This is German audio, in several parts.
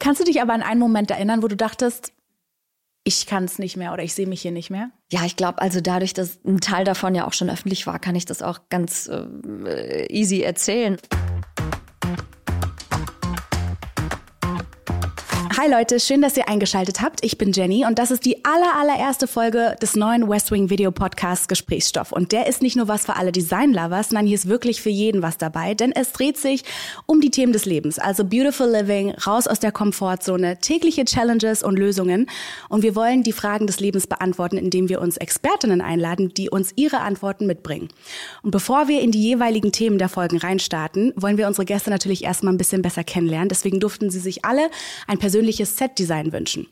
Kannst du dich aber an einen Moment erinnern, wo du dachtest, ich kann es nicht mehr oder ich sehe mich hier nicht mehr? Ja, ich glaube, also dadurch, dass ein Teil davon ja auch schon öffentlich war, kann ich das auch ganz äh, easy erzählen. Hi Leute, schön, dass ihr eingeschaltet habt. Ich bin Jenny und das ist die aller, allererste Folge des neuen West Wing Video Podcasts Gesprächsstoff. Und der ist nicht nur was für alle Design-Lovers, nein, hier ist wirklich für jeden was dabei, denn es dreht sich um die Themen des Lebens, also Beautiful Living, raus aus der Komfortzone, tägliche Challenges und Lösungen. Und wir wollen die Fragen des Lebens beantworten, indem wir uns Expertinnen einladen, die uns ihre Antworten mitbringen. Und bevor wir in die jeweiligen Themen der Folgen reinstarten, wollen wir unsere Gäste natürlich erstmal ein bisschen besser kennenlernen. Deswegen durften sie sich alle ein persönliches persönliches Set-Design wünschen.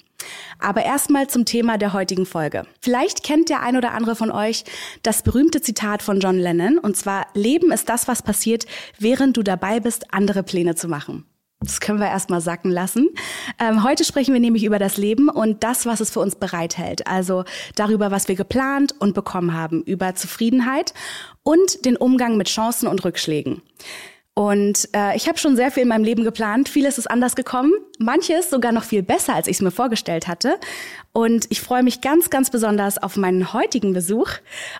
Aber erstmal zum Thema der heutigen Folge. Vielleicht kennt der ein oder andere von euch das berühmte Zitat von John Lennon, und zwar, Leben ist das, was passiert, während du dabei bist, andere Pläne zu machen. Das können wir erstmal sacken lassen. Ähm, heute sprechen wir nämlich über das Leben und das, was es für uns bereithält. Also darüber, was wir geplant und bekommen haben, über Zufriedenheit und den Umgang mit Chancen und Rückschlägen. Und äh, ich habe schon sehr viel in meinem Leben geplant. Vieles ist anders gekommen. Manches sogar noch viel besser, als ich es mir vorgestellt hatte. Und ich freue mich ganz, ganz besonders auf meinen heutigen Besuch.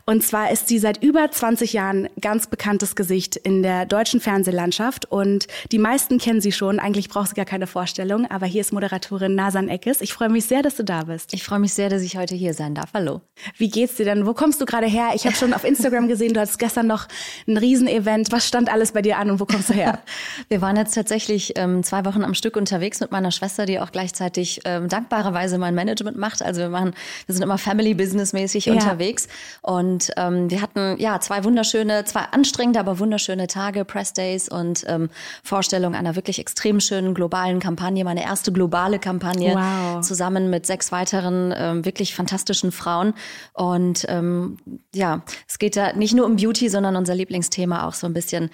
Und zwar ist sie seit über 20 Jahren ganz bekanntes Gesicht in der deutschen Fernsehlandschaft. Und die meisten kennen sie schon. Eigentlich braucht sie gar keine Vorstellung. Aber hier ist Moderatorin Nasan Eckes. Ich freue mich sehr, dass du da bist. Ich freue mich sehr, dass ich heute hier sein darf. Hallo. Wie geht's dir denn? Wo kommst du gerade her? Ich habe schon auf Instagram gesehen, du hattest gestern noch ein Riesenevent. Was stand alles bei dir an und wo kommst du her? Wir waren jetzt tatsächlich ähm, zwei Wochen am Stück unterwegs mit meiner Schwester, die auch gleichzeitig ähm, dankbarerweise mein Management macht. Also wir machen, wir sind immer Family Business mäßig ja. unterwegs und ähm, wir hatten ja zwei wunderschöne, zwei anstrengende, aber wunderschöne Tage, Press Days und ähm, Vorstellung einer wirklich extrem schönen globalen Kampagne, meine erste globale Kampagne wow. zusammen mit sechs weiteren ähm, wirklich fantastischen Frauen und ähm, ja, es geht da nicht nur um Beauty, sondern unser Lieblingsthema auch so ein bisschen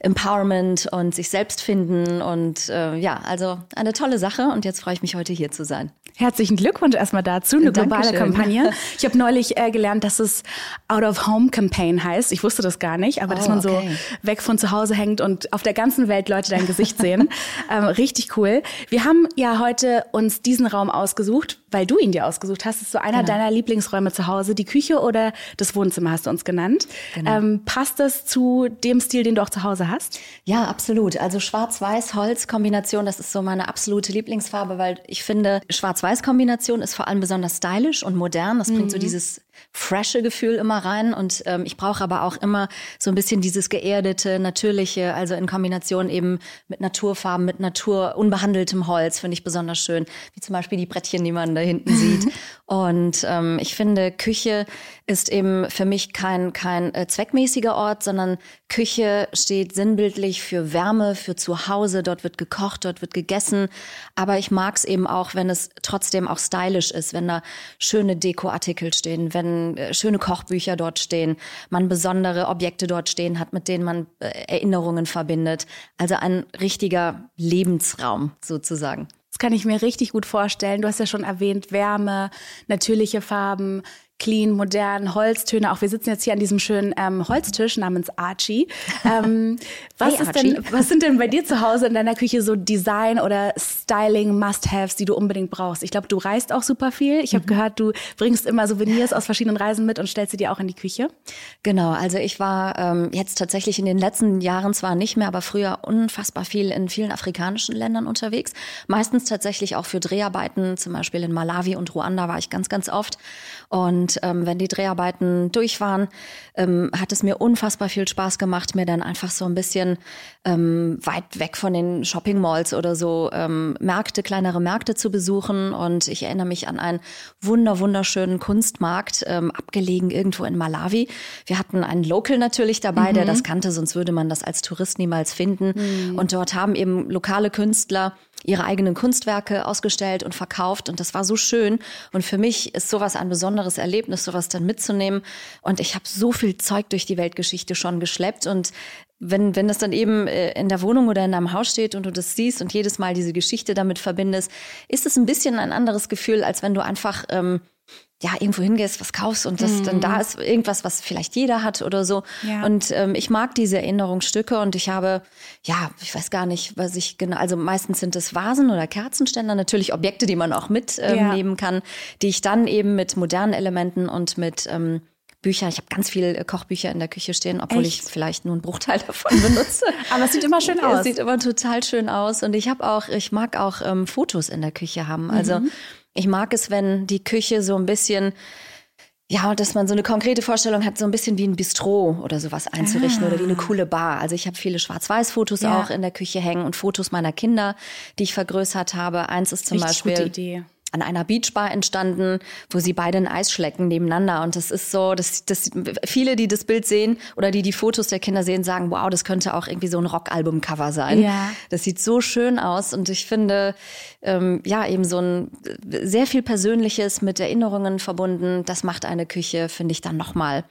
Empowerment und sich selbst finden und äh, ja, also eine tolle Sache und jetzt freue ich mich heute hier zu sein. Herzlichen Glückwunsch erstmal dazu, eine globale Kampagne. Ich habe neulich äh, gelernt, dass es Out of Home Campaign heißt. Ich wusste das gar nicht, aber oh, dass man okay. so weg von zu Hause hängt und auf der ganzen Welt Leute dein Gesicht sehen. ähm, richtig cool. Wir haben ja heute uns diesen Raum ausgesucht, weil du ihn dir ausgesucht hast. Ist so einer genau. deiner Lieblingsräume zu Hause. Die Küche oder das Wohnzimmer hast du uns genannt. Genau. Ähm, passt das zu dem Stil, den du auch zu Hause hast? Ja, absolut. Also Schwarz-Weiß-Holz-Kombination, das ist so meine absolute Lieblingsfarbe, weil ich finde, Schwarz-Weiß-Kombination ist vor allem besonders stylisch und modern. Das bringt mhm. so dieses frische Gefühl immer rein und ähm, ich brauche aber auch immer so ein bisschen dieses geerdete, natürliche, also in Kombination eben mit Naturfarben, mit Natur, unbehandeltem Holz finde ich besonders schön, wie zum Beispiel die Brettchen, die man da hinten sieht. Und ähm, ich finde, Küche ist eben für mich kein, kein äh, zweckmäßiger Ort, sondern Küche steht sinnbildlich für Wärme, für Zuhause. Dort wird gekocht, dort wird gegessen. Aber ich mag es eben auch, wenn es trotzdem auch stylisch ist, wenn da schöne Dekoartikel stehen, wenn äh, schöne Kochbücher dort stehen, man besondere Objekte dort stehen hat, mit denen man äh, Erinnerungen verbindet. Also ein richtiger Lebensraum sozusagen. Das kann ich mir richtig gut vorstellen. Du hast ja schon erwähnt, Wärme, natürliche Farben, clean, modern, Holztöne. Auch wir sitzen jetzt hier an diesem schönen ähm, Holztisch namens Archie. Ähm, was, hey, ist Archie. Denn, was sind denn bei dir zu Hause in deiner Küche so Design- oder Styling-Must-Haves, die du unbedingt brauchst? Ich glaube, du reist auch super viel. Ich habe mhm. gehört, du bringst immer Souvenirs aus verschiedenen Reisen mit und stellst sie dir auch in die Küche. Genau, also ich war ähm, jetzt tatsächlich in den letzten Jahren zwar nicht mehr, aber früher unfassbar viel in vielen afrikanischen Ländern unterwegs. Meistens tatsächlich auch für Dreharbeiten, zum Beispiel in Malawi und Ruanda war ich ganz, ganz oft. Und ähm, wenn die Dreharbeiten durch waren, ähm, hat es mir unfassbar viel Spaß gemacht, mir dann einfach so ein bisschen ähm, weit weg von den Shopping Malls oder so ähm, Märkte, kleinere Märkte zu besuchen. Und ich erinnere mich an einen wunder wunderschönen Kunstmarkt, ähm, abgelegen irgendwo in Malawi. Wir hatten einen Local natürlich dabei, mhm. der das kannte, sonst würde man das als Tourist niemals finden. Mhm. Und dort haben eben lokale Künstler ihre eigenen Kunstwerke ausgestellt und verkauft und das war so schön und für mich ist sowas ein besonderes Erlebnis, sowas dann mitzunehmen. Und ich habe so viel Zeug durch die Weltgeschichte schon geschleppt. Und wenn, wenn das dann eben äh, in der Wohnung oder in deinem Haus steht und du das siehst und jedes Mal diese Geschichte damit verbindest, ist es ein bisschen ein anderes Gefühl, als wenn du einfach ähm, ja, irgendwo hingehst, was kaufst und das mhm. dann da ist irgendwas, was vielleicht jeder hat oder so. Ja. Und ähm, ich mag diese Erinnerungsstücke und ich habe, ja, ich weiß gar nicht, was ich genau, also meistens sind es Vasen oder Kerzenständer, natürlich Objekte, die man auch mitnehmen ähm, ja. kann, die ich dann eben mit modernen Elementen und mit ähm, Bücher. Ich habe ganz viele äh, Kochbücher in der Küche stehen, obwohl Echt? ich vielleicht nur einen Bruchteil davon benutze. Aber es sieht immer schön aus. Es sieht immer total schön aus. Und ich habe auch, ich mag auch ähm, Fotos in der Küche haben. Also mhm. Ich mag es, wenn die Küche so ein bisschen ja, dass man so eine konkrete Vorstellung hat, so ein bisschen wie ein Bistro oder sowas einzurichten ah. oder wie eine coole Bar. Also ich habe viele Schwarz-Weiß-Fotos ja. auch in der Küche hängen und Fotos meiner Kinder, die ich vergrößert habe. Eins ist zum Richtig Beispiel. Gute Idee an einer Beachbar entstanden, wo sie beide ein Eis schlecken nebeneinander. Und das ist so, dass, dass viele, die das Bild sehen oder die die Fotos der Kinder sehen, sagen, wow, das könnte auch irgendwie so ein Rockalbum-Cover sein. Ja. Das sieht so schön aus. Und ich finde, ähm, ja, eben so ein sehr viel Persönliches mit Erinnerungen verbunden. Das macht eine Küche, finde ich, dann nochmal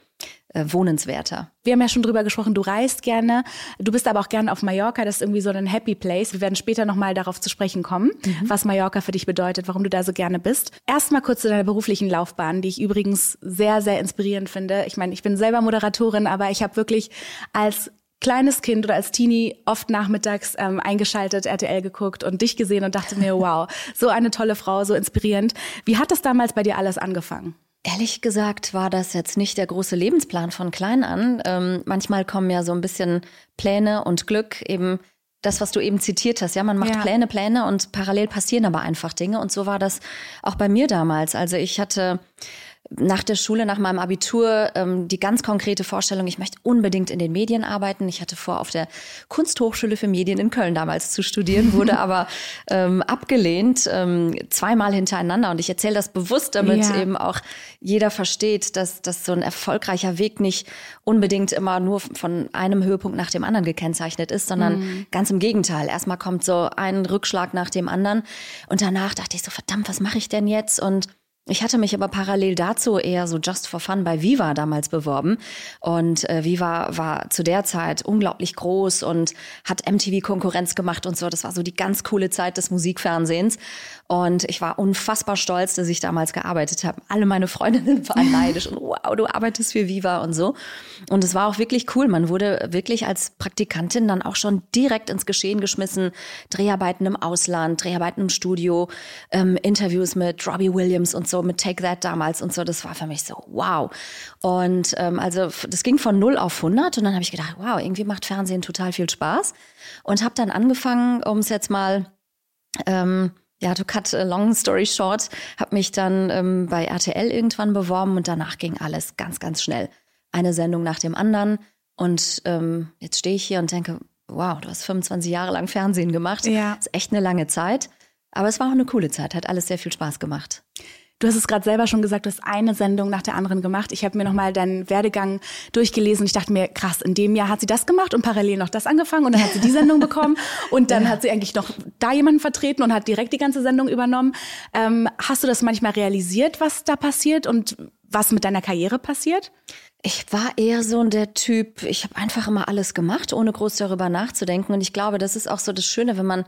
äh, wohnenswerter. Wir haben ja schon drüber gesprochen, du reist gerne, du bist aber auch gerne auf Mallorca, das ist irgendwie so ein Happy Place. Wir werden später nochmal darauf zu sprechen kommen, mhm. was Mallorca für dich bedeutet, warum du da so gerne bist. Erstmal kurz zu deiner beruflichen Laufbahn, die ich übrigens sehr, sehr inspirierend finde. Ich meine, ich bin selber Moderatorin, aber ich habe wirklich als kleines Kind oder als Teenie oft nachmittags ähm, eingeschaltet, RTL geguckt und dich gesehen und dachte mir, wow, so eine tolle Frau, so inspirierend. Wie hat das damals bei dir alles angefangen? Ehrlich gesagt war das jetzt nicht der große Lebensplan von klein an. Ähm, manchmal kommen ja so ein bisschen Pläne und Glück eben das, was du eben zitiert hast. Ja, man macht ja. Pläne, Pläne und parallel passieren aber einfach Dinge. Und so war das auch bei mir damals. Also ich hatte nach der Schule, nach meinem Abitur, ähm, die ganz konkrete Vorstellung, ich möchte unbedingt in den Medien arbeiten. Ich hatte vor, auf der Kunsthochschule für Medien in Köln damals zu studieren, wurde aber ähm, abgelehnt, ähm, zweimal hintereinander. Und ich erzähle das bewusst, damit ja. eben auch jeder versteht, dass, dass so ein erfolgreicher Weg nicht unbedingt immer nur von einem Höhepunkt nach dem anderen gekennzeichnet ist, sondern mhm. ganz im Gegenteil. Erstmal kommt so ein Rückschlag nach dem anderen. Und danach dachte ich so, verdammt, was mache ich denn jetzt? Und ich hatte mich aber parallel dazu eher so just for fun bei Viva damals beworben. Und äh, Viva war zu der Zeit unglaublich groß und hat MTV Konkurrenz gemacht und so. Das war so die ganz coole Zeit des Musikfernsehens. Und ich war unfassbar stolz, dass ich damals gearbeitet habe. Alle meine Freundinnen waren neidisch und wow, du arbeitest für Viva und so. Und es war auch wirklich cool. Man wurde wirklich als Praktikantin dann auch schon direkt ins Geschehen geschmissen. Dreharbeiten im Ausland, Dreharbeiten im Studio, ähm, Interviews mit Robbie Williams und so mit Take That damals und so, das war für mich so wow. Und ähm, also das ging von 0 auf 100 und dann habe ich gedacht, wow, irgendwie macht Fernsehen total viel Spaß und habe dann angefangen, um es jetzt mal ähm, ja, to cut a long story short, habe mich dann ähm, bei RTL irgendwann beworben und danach ging alles ganz, ganz schnell. Eine Sendung nach dem anderen und ähm, jetzt stehe ich hier und denke, wow, du hast 25 Jahre lang Fernsehen gemacht. Ja. Das ist echt eine lange Zeit. Aber es war auch eine coole Zeit, hat alles sehr viel Spaß gemacht. Du hast es gerade selber schon gesagt, du hast eine Sendung nach der anderen gemacht. Ich habe mir nochmal deinen Werdegang durchgelesen ich dachte mir, krass, in dem Jahr hat sie das gemacht und parallel noch das angefangen und dann hat sie die Sendung bekommen und dann ja. hat sie eigentlich noch da jemanden vertreten und hat direkt die ganze Sendung übernommen. Ähm, hast du das manchmal realisiert, was da passiert und was mit deiner Karriere passiert? Ich war eher so der Typ, ich habe einfach immer alles gemacht, ohne groß darüber nachzudenken. Und ich glaube, das ist auch so das Schöne, wenn man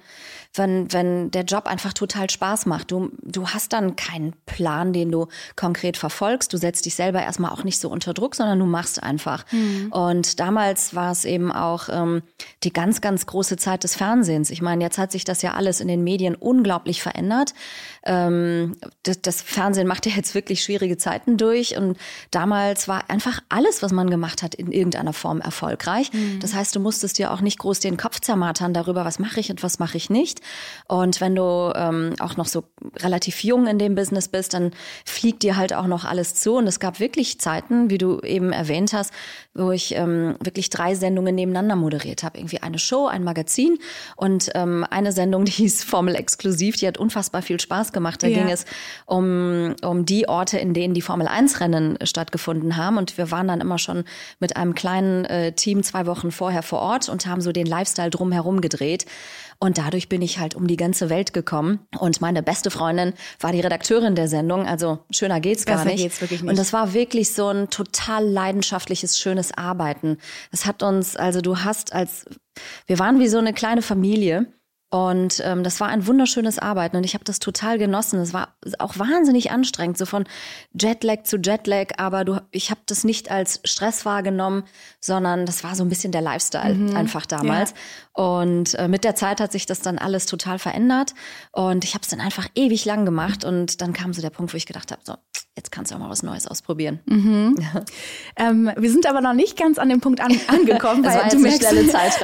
wenn, wenn der Job einfach total Spaß macht. Du, du hast dann keinen Plan, den du konkret verfolgst. Du setzt dich selber erstmal auch nicht so unter Druck, sondern du machst einfach. Mhm. Und damals war es eben auch ähm, die ganz, ganz große Zeit des Fernsehens. Ich meine, jetzt hat sich das ja alles in den Medien unglaublich verändert. Ähm, das, das Fernsehen macht ja jetzt wirklich schwierige Zeiten durch. Und damals war einfach alles, was man gemacht hat, in irgendeiner Form erfolgreich. Mhm. Das heißt, du musstest dir auch nicht groß den Kopf zermatern darüber, was mache ich und was mache ich nicht. Und wenn du ähm, auch noch so relativ jung in dem Business bist, dann fliegt dir halt auch noch alles zu. Und es gab wirklich Zeiten, wie du eben erwähnt hast, wo ich ähm, wirklich drei Sendungen nebeneinander moderiert habe. Irgendwie eine Show, ein Magazin und ähm, eine Sendung, die hieß Formel Exklusiv, die hat unfassbar viel Spaß gemacht. Da ja. ging es um, um die Orte, in denen die Formel 1 Rennen stattgefunden haben. Und wir waren dann immer schon mit einem kleinen äh, Team zwei Wochen vorher vor Ort und haben so den Lifestyle drumherum gedreht. Und dadurch bin ich halt um die ganze Welt gekommen. Und meine beste Freundin war die Redakteurin der Sendung. Also schöner geht's gar nicht. Geht's wirklich nicht. Und das war wirklich so ein total leidenschaftliches, schönes Arbeiten. Es hat uns, also du hast als, wir waren wie so eine kleine Familie. Und ähm, das war ein wunderschönes Arbeiten und ich habe das total genossen. Es war auch wahnsinnig anstrengend, so von Jetlag zu Jetlag, aber du, ich habe das nicht als Stress wahrgenommen, sondern das war so ein bisschen der Lifestyle mhm. einfach damals. Ja. Und äh, mit der Zeit hat sich das dann alles total verändert und ich habe es dann einfach ewig lang gemacht und dann kam so der Punkt, wo ich gedacht habe, so jetzt kannst du auch mal was Neues ausprobieren. Mhm. Ja. Ähm, wir sind aber noch nicht ganz an dem Punkt an, angekommen, weil du merkst,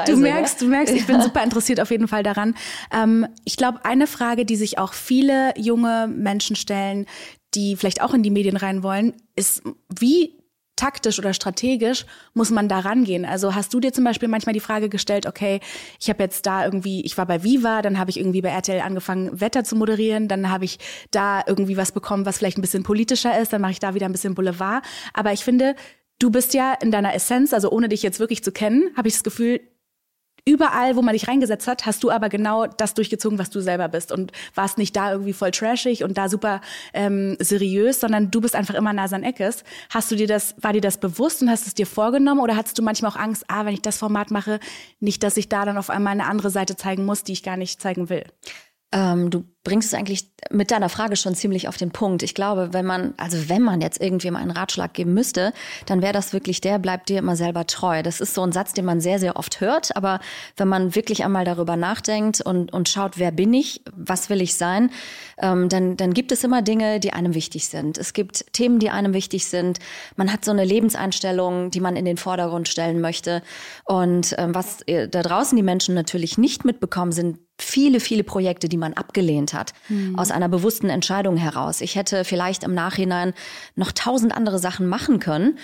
du merkst, du merkst, ich bin super interessiert auf jeden Fall daran. Ähm, ich glaube, eine Frage, die sich auch viele junge Menschen stellen, die vielleicht auch in die Medien rein wollen, ist, wie taktisch oder strategisch muss man da rangehen? Also hast du dir zum Beispiel manchmal die Frage gestellt, okay, ich habe jetzt da irgendwie, ich war bei Viva, dann habe ich irgendwie bei RTL angefangen, Wetter zu moderieren, dann habe ich da irgendwie was bekommen, was vielleicht ein bisschen politischer ist, dann mache ich da wieder ein bisschen Boulevard. Aber ich finde, du bist ja in deiner Essenz, also ohne dich jetzt wirklich zu kennen, habe ich das Gefühl, überall, wo man dich reingesetzt hat, hast du aber genau das durchgezogen, was du selber bist und warst nicht da irgendwie voll trashig und da super ähm, seriös, sondern du bist einfach immer Nasan Eckes. Hast du dir das, war dir das bewusst und hast es dir vorgenommen oder hattest du manchmal auch Angst, ah, wenn ich das Format mache, nicht, dass ich da dann auf einmal eine andere Seite zeigen muss, die ich gar nicht zeigen will? Ähm, du bringst es eigentlich mit deiner Frage schon ziemlich auf den Punkt. Ich glaube, wenn man, also wenn man jetzt irgendwem einen Ratschlag geben müsste, dann wäre das wirklich der, bleibt dir immer selber treu. Das ist so ein Satz, den man sehr, sehr oft hört. Aber wenn man wirklich einmal darüber nachdenkt und, und schaut, wer bin ich, was will ich sein, ähm, dann, dann gibt es immer Dinge, die einem wichtig sind. Es gibt Themen, die einem wichtig sind. Man hat so eine Lebenseinstellung, die man in den Vordergrund stellen möchte. Und ähm, was äh, da draußen die Menschen natürlich nicht mitbekommen, sind viele, viele Projekte, die man abgelehnt hat, mhm. aus einer bewussten Entscheidung heraus. Ich hätte vielleicht im Nachhinein noch tausend andere Sachen machen können.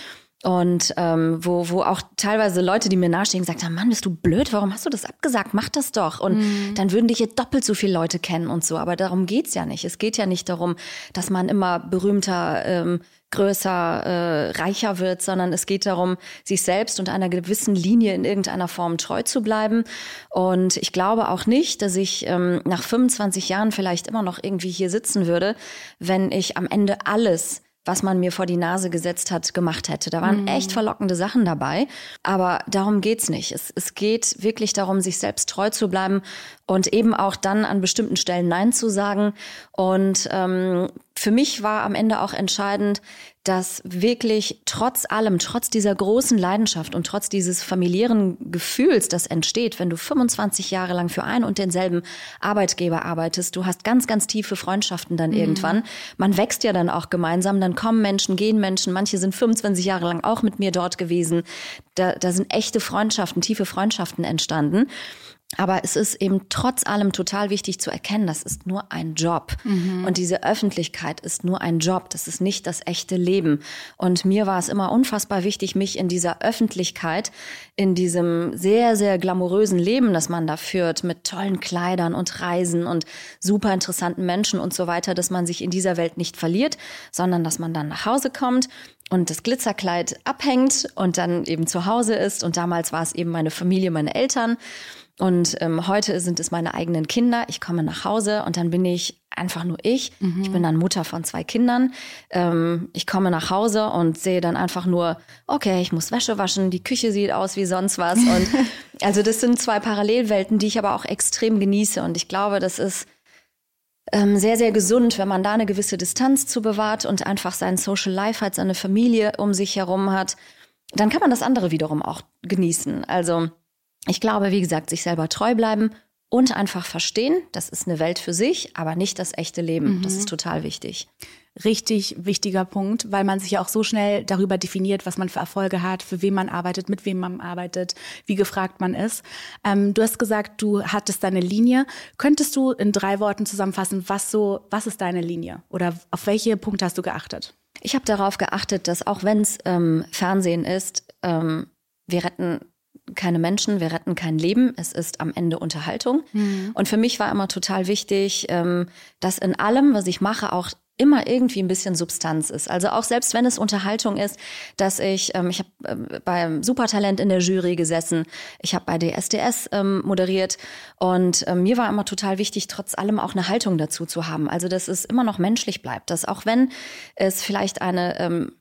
Und ähm, wo, wo auch teilweise Leute, die mir nahestehen, gesagt haben, Mann, bist du blöd, warum hast du das abgesagt? Mach das doch. Und mhm. dann würden dich jetzt doppelt so viele Leute kennen und so. Aber darum geht's ja nicht. Es geht ja nicht darum, dass man immer berühmter ähm, größer, äh, reicher wird, sondern es geht darum, sich selbst und einer gewissen Linie in irgendeiner Form treu zu bleiben. Und ich glaube auch nicht, dass ich ähm, nach 25 Jahren vielleicht immer noch irgendwie hier sitzen würde, wenn ich am Ende alles was man mir vor die Nase gesetzt hat, gemacht hätte. Da waren mhm. echt verlockende Sachen dabei, aber darum geht's nicht. Es, es geht wirklich darum, sich selbst treu zu bleiben und eben auch dann an bestimmten Stellen Nein zu sagen. Und ähm, für mich war am Ende auch entscheidend, dass wirklich trotz allem, trotz dieser großen Leidenschaft und trotz dieses familiären Gefühls, das entsteht, wenn du 25 Jahre lang für einen und denselben Arbeitgeber arbeitest, du hast ganz, ganz tiefe Freundschaften dann mhm. irgendwann. Man wächst ja dann auch gemeinsam, dann kommen Menschen, gehen Menschen, manche sind 25 Jahre lang auch mit mir dort gewesen. Da, da sind echte Freundschaften, tiefe Freundschaften entstanden. Aber es ist eben trotz allem total wichtig zu erkennen, das ist nur ein Job. Mhm. Und diese Öffentlichkeit ist nur ein Job. Das ist nicht das echte Leben. Und mir war es immer unfassbar wichtig, mich in dieser Öffentlichkeit, in diesem sehr, sehr glamourösen Leben, das man da führt, mit tollen Kleidern und Reisen und super interessanten Menschen und so weiter, dass man sich in dieser Welt nicht verliert, sondern dass man dann nach Hause kommt und das Glitzerkleid abhängt und dann eben zu Hause ist. Und damals war es eben meine Familie, meine Eltern. Und ähm, heute sind es meine eigenen Kinder. Ich komme nach Hause und dann bin ich einfach nur ich. Mhm. Ich bin dann Mutter von zwei Kindern. Ähm, ich komme nach Hause und sehe dann einfach nur, okay, ich muss Wäsche waschen, die Küche sieht aus wie sonst was. Und also das sind zwei Parallelwelten, die ich aber auch extrem genieße. Und ich glaube, das ist ähm, sehr, sehr gesund, wenn man da eine gewisse Distanz zu bewahrt und einfach sein Social Life hat, seine Familie um sich herum hat. Dann kann man das andere wiederum auch genießen. Also ich glaube, wie gesagt, sich selber treu bleiben und einfach verstehen, das ist eine Welt für sich, aber nicht das echte Leben. Mhm. Das ist total wichtig. Richtig wichtiger Punkt, weil man sich ja auch so schnell darüber definiert, was man für Erfolge hat, für wen man arbeitet, mit wem man arbeitet, wie gefragt man ist. Ähm, du hast gesagt, du hattest deine Linie. Könntest du in drei Worten zusammenfassen, was so, was ist deine Linie oder auf welche Punkte hast du geachtet? Ich habe darauf geachtet, dass auch wenn es ähm, Fernsehen ist, ähm, wir retten keine Menschen, wir retten kein Leben, es ist am Ende Unterhaltung. Mhm. Und für mich war immer total wichtig, ähm, dass in allem, was ich mache, auch immer irgendwie ein bisschen Substanz ist. Also auch selbst wenn es Unterhaltung ist, dass ich, ähm, ich habe äh, beim Supertalent in der Jury gesessen, ich habe bei DSDS ähm, moderiert und ähm, mir war immer total wichtig, trotz allem auch eine Haltung dazu zu haben. Also dass es immer noch menschlich bleibt, dass auch wenn es vielleicht eine ähm,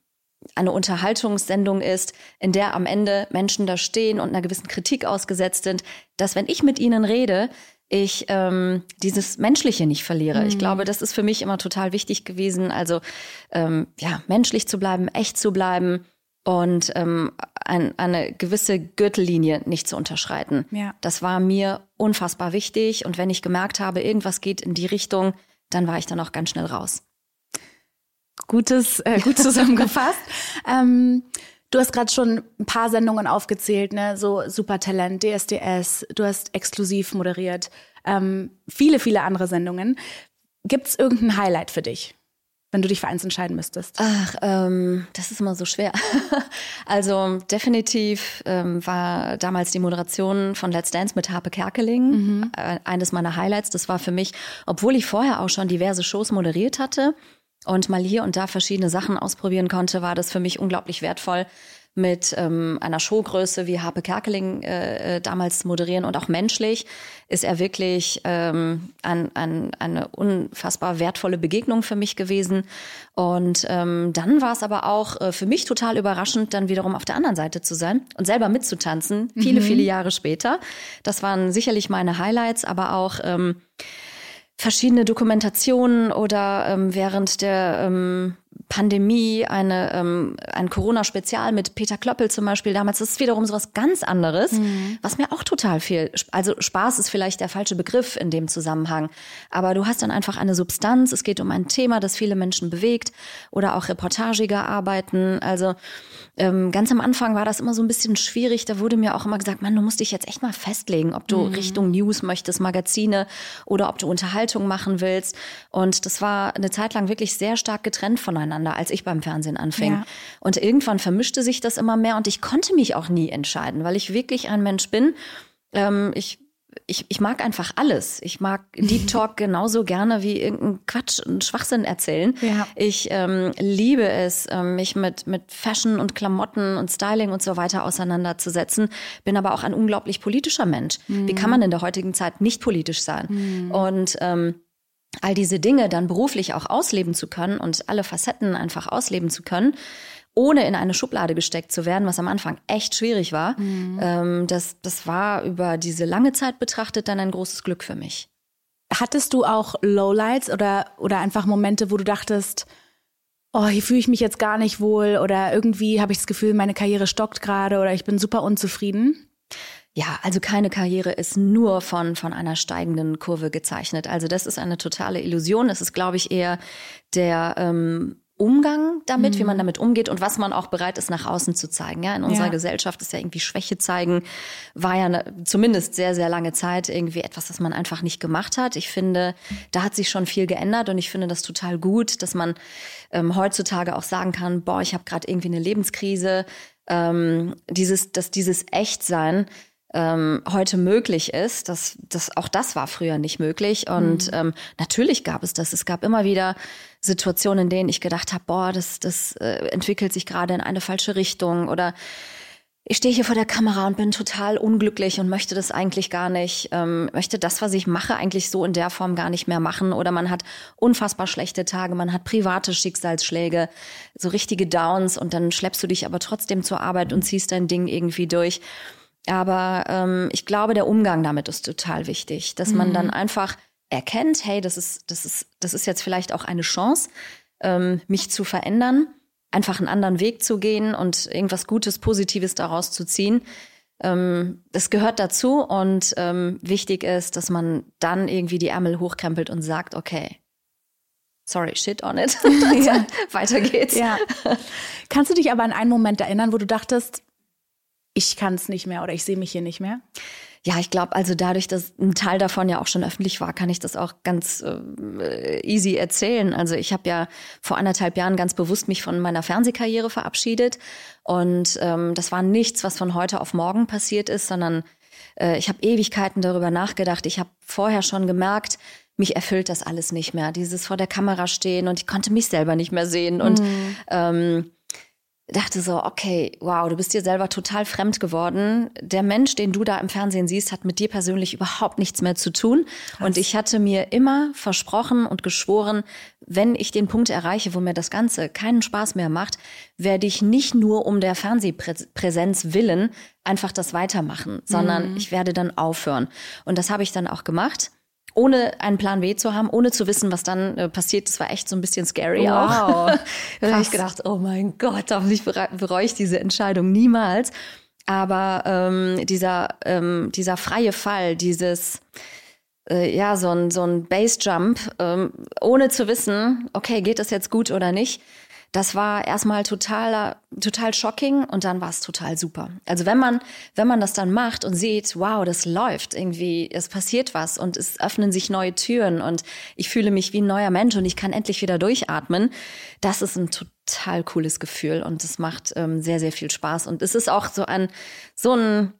eine Unterhaltungssendung ist, in der am Ende Menschen da stehen und einer gewissen Kritik ausgesetzt sind, dass wenn ich mit ihnen rede, ich ähm, dieses Menschliche nicht verliere. Mhm. Ich glaube, das ist für mich immer total wichtig gewesen. Also ähm, ja, menschlich zu bleiben, echt zu bleiben und ähm, ein, eine gewisse Gürtellinie nicht zu unterschreiten. Ja. Das war mir unfassbar wichtig. Und wenn ich gemerkt habe, irgendwas geht in die Richtung, dann war ich dann auch ganz schnell raus. Gutes, äh, gut zusammengefasst. ähm, du hast gerade schon ein paar Sendungen aufgezählt, ne? So Supertalent, DSDS, du hast exklusiv moderiert, ähm, viele, viele andere Sendungen. Gibt es irgendein Highlight für dich? wenn du dich für eins entscheiden müsstest? Ach, ähm, das ist immer so schwer. also definitiv ähm, war damals die Moderation von Let's Dance mit Harpe Kerkeling mhm. äh, eines meiner Highlights. Das war für mich, obwohl ich vorher auch schon diverse Shows moderiert hatte und mal hier und da verschiedene Sachen ausprobieren konnte, war das für mich unglaublich wertvoll, mit ähm, einer Showgröße wie Harpe Kerkeling äh, äh, damals moderieren und auch menschlich ist er wirklich ähm, ein, ein, eine unfassbar wertvolle Begegnung für mich gewesen. Und ähm, dann war es aber auch äh, für mich total überraschend, dann wiederum auf der anderen Seite zu sein und selber mitzutanzen, viele, mhm. viele Jahre später. Das waren sicherlich meine Highlights, aber auch ähm, verschiedene Dokumentationen oder ähm, während der ähm, Pandemie, eine, ähm, ein Corona-Spezial mit Peter Klöppel zum Beispiel damals. Das ist wiederum so was ganz anderes, mhm. was mir auch total viel, also Spaß ist vielleicht der falsche Begriff in dem Zusammenhang. Aber du hast dann einfach eine Substanz. Es geht um ein Thema, das viele Menschen bewegt oder auch reportagiger arbeiten. Also ähm, ganz am Anfang war das immer so ein bisschen schwierig. Da wurde mir auch immer gesagt, Mann, du musst dich jetzt echt mal festlegen, ob du mhm. Richtung News möchtest, Magazine oder ob du Unterhaltung machen willst. Und das war eine Zeit lang wirklich sehr stark getrennt voneinander, als ich beim Fernsehen anfing. Ja. Und irgendwann vermischte sich das immer mehr und ich konnte mich auch nie entscheiden, weil ich wirklich ein Mensch bin. Ähm, ich ich, ich mag einfach alles. Ich mag Deep Talk genauso gerne wie irgendein Quatsch und Schwachsinn erzählen. Ja. Ich ähm, liebe es, ähm, mich mit, mit Fashion und Klamotten und Styling und so weiter auseinanderzusetzen. Bin aber auch ein unglaublich politischer Mensch. Mhm. Wie kann man in der heutigen Zeit nicht politisch sein? Mhm. Und ähm, all diese Dinge dann beruflich auch ausleben zu können und alle Facetten einfach ausleben zu können, ohne in eine Schublade gesteckt zu werden, was am Anfang echt schwierig war. Mhm. Ähm, das, das war über diese lange Zeit betrachtet dann ein großes Glück für mich. Hattest du auch Lowlights oder, oder einfach Momente, wo du dachtest, oh, hier fühle ich mich jetzt gar nicht wohl oder irgendwie habe ich das Gefühl, meine Karriere stockt gerade oder ich bin super unzufrieden? Ja, also keine Karriere ist nur von, von einer steigenden Kurve gezeichnet. Also das ist eine totale Illusion. Das ist, glaube ich, eher der ähm, Umgang damit, mhm. wie man mhm. damit umgeht und was man auch bereit ist, nach außen zu zeigen. Ja, in unserer ja. Gesellschaft ist ja irgendwie Schwäche zeigen, war ja eine, zumindest sehr, sehr lange Zeit irgendwie etwas, das man einfach nicht gemacht hat. Ich finde, da hat sich schon viel geändert und ich finde das total gut, dass man ähm, heutzutage auch sagen kann, boah, ich habe gerade irgendwie eine Lebenskrise. Ähm, dieses, dass dieses Echtsein ähm, heute möglich ist. Das, das, auch das war früher nicht möglich. Und mhm. ähm, natürlich gab es das. Es gab immer wieder Situationen, in denen ich gedacht habe, boah, das, das äh, entwickelt sich gerade in eine falsche Richtung oder ich stehe hier vor der Kamera und bin total unglücklich und möchte das eigentlich gar nicht, ähm, möchte das, was ich mache, eigentlich so in der Form gar nicht mehr machen. Oder man hat unfassbar schlechte Tage, man hat private Schicksalsschläge, so richtige Downs und dann schleppst du dich aber trotzdem zur Arbeit und ziehst dein Ding irgendwie durch. Aber ähm, ich glaube, der Umgang damit ist total wichtig, dass man dann mhm. einfach erkennt, hey, das ist, das ist, das ist jetzt vielleicht auch eine Chance, ähm, mich zu verändern, einfach einen anderen Weg zu gehen und irgendwas Gutes, Positives daraus zu ziehen. Ähm, das gehört dazu und ähm, wichtig ist, dass man dann irgendwie die Ärmel hochkrempelt und sagt, okay, sorry, shit on it. ja. Weiter geht's. Ja. Kannst du dich aber an einen Moment erinnern, wo du dachtest, ich kann es nicht mehr oder ich sehe mich hier nicht mehr? Ja, ich glaube, also dadurch, dass ein Teil davon ja auch schon öffentlich war, kann ich das auch ganz äh, easy erzählen. Also ich habe ja vor anderthalb Jahren ganz bewusst mich von meiner Fernsehkarriere verabschiedet. Und ähm, das war nichts, was von heute auf morgen passiert ist, sondern äh, ich habe Ewigkeiten darüber nachgedacht. Ich habe vorher schon gemerkt, mich erfüllt das alles nicht mehr. Dieses vor der Kamera stehen und ich konnte mich selber nicht mehr sehen. Und mhm. ähm, dachte so, okay, wow, du bist dir selber total fremd geworden. Der Mensch, den du da im Fernsehen siehst, hat mit dir persönlich überhaupt nichts mehr zu tun. Krass. Und ich hatte mir immer versprochen und geschworen, wenn ich den Punkt erreiche, wo mir das Ganze keinen Spaß mehr macht, werde ich nicht nur um der Fernsehpräsenz willen einfach das weitermachen, sondern mhm. ich werde dann aufhören. Und das habe ich dann auch gemacht ohne einen Plan B zu haben, ohne zu wissen, was dann äh, passiert. Das war echt so ein bisschen scary wow. auch. da habe ich gedacht, oh mein Gott, hoffentlich bereue ich diese Entscheidung niemals. Aber ähm, dieser, ähm, dieser freie Fall, dieses äh, ja, so ein, so ein Base-Jump, ähm, ohne zu wissen, okay, geht das jetzt gut oder nicht, das war erstmal total, total shocking und dann war es total super. Also wenn man, wenn man das dann macht und sieht, wow, das läuft irgendwie, es passiert was und es öffnen sich neue Türen und ich fühle mich wie ein neuer Mensch und ich kann endlich wieder durchatmen, das ist ein total cooles Gefühl und es macht ähm, sehr, sehr viel Spaß. Und es ist auch so ein, so ein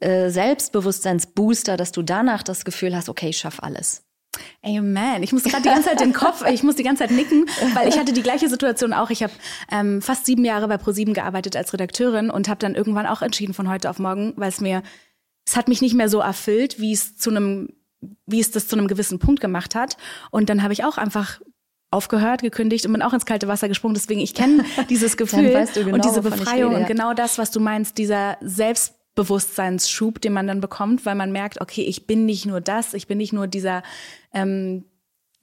äh, Selbstbewusstseinsbooster, dass du danach das Gefühl hast, okay, ich schaff alles. Amen. Ich muss gerade die ganze Zeit den Kopf, ich muss die ganze Zeit nicken, weil ich hatte die gleiche Situation auch. Ich habe ähm, fast sieben Jahre bei ProSieben gearbeitet als Redakteurin und habe dann irgendwann auch entschieden von heute auf morgen, weil es mir, es hat mich nicht mehr so erfüllt, wie es zu einem, wie es das zu einem gewissen Punkt gemacht hat. Und dann habe ich auch einfach aufgehört, gekündigt und bin auch ins kalte Wasser gesprungen. Deswegen, ich kenne dieses Gefühl weißt du genau, und diese Befreiung rede, ja. und genau das, was du meinst, dieser Selbst Bewusstseinsschub, den man dann bekommt, weil man merkt, okay, ich bin nicht nur das, ich bin nicht nur dieser, ähm,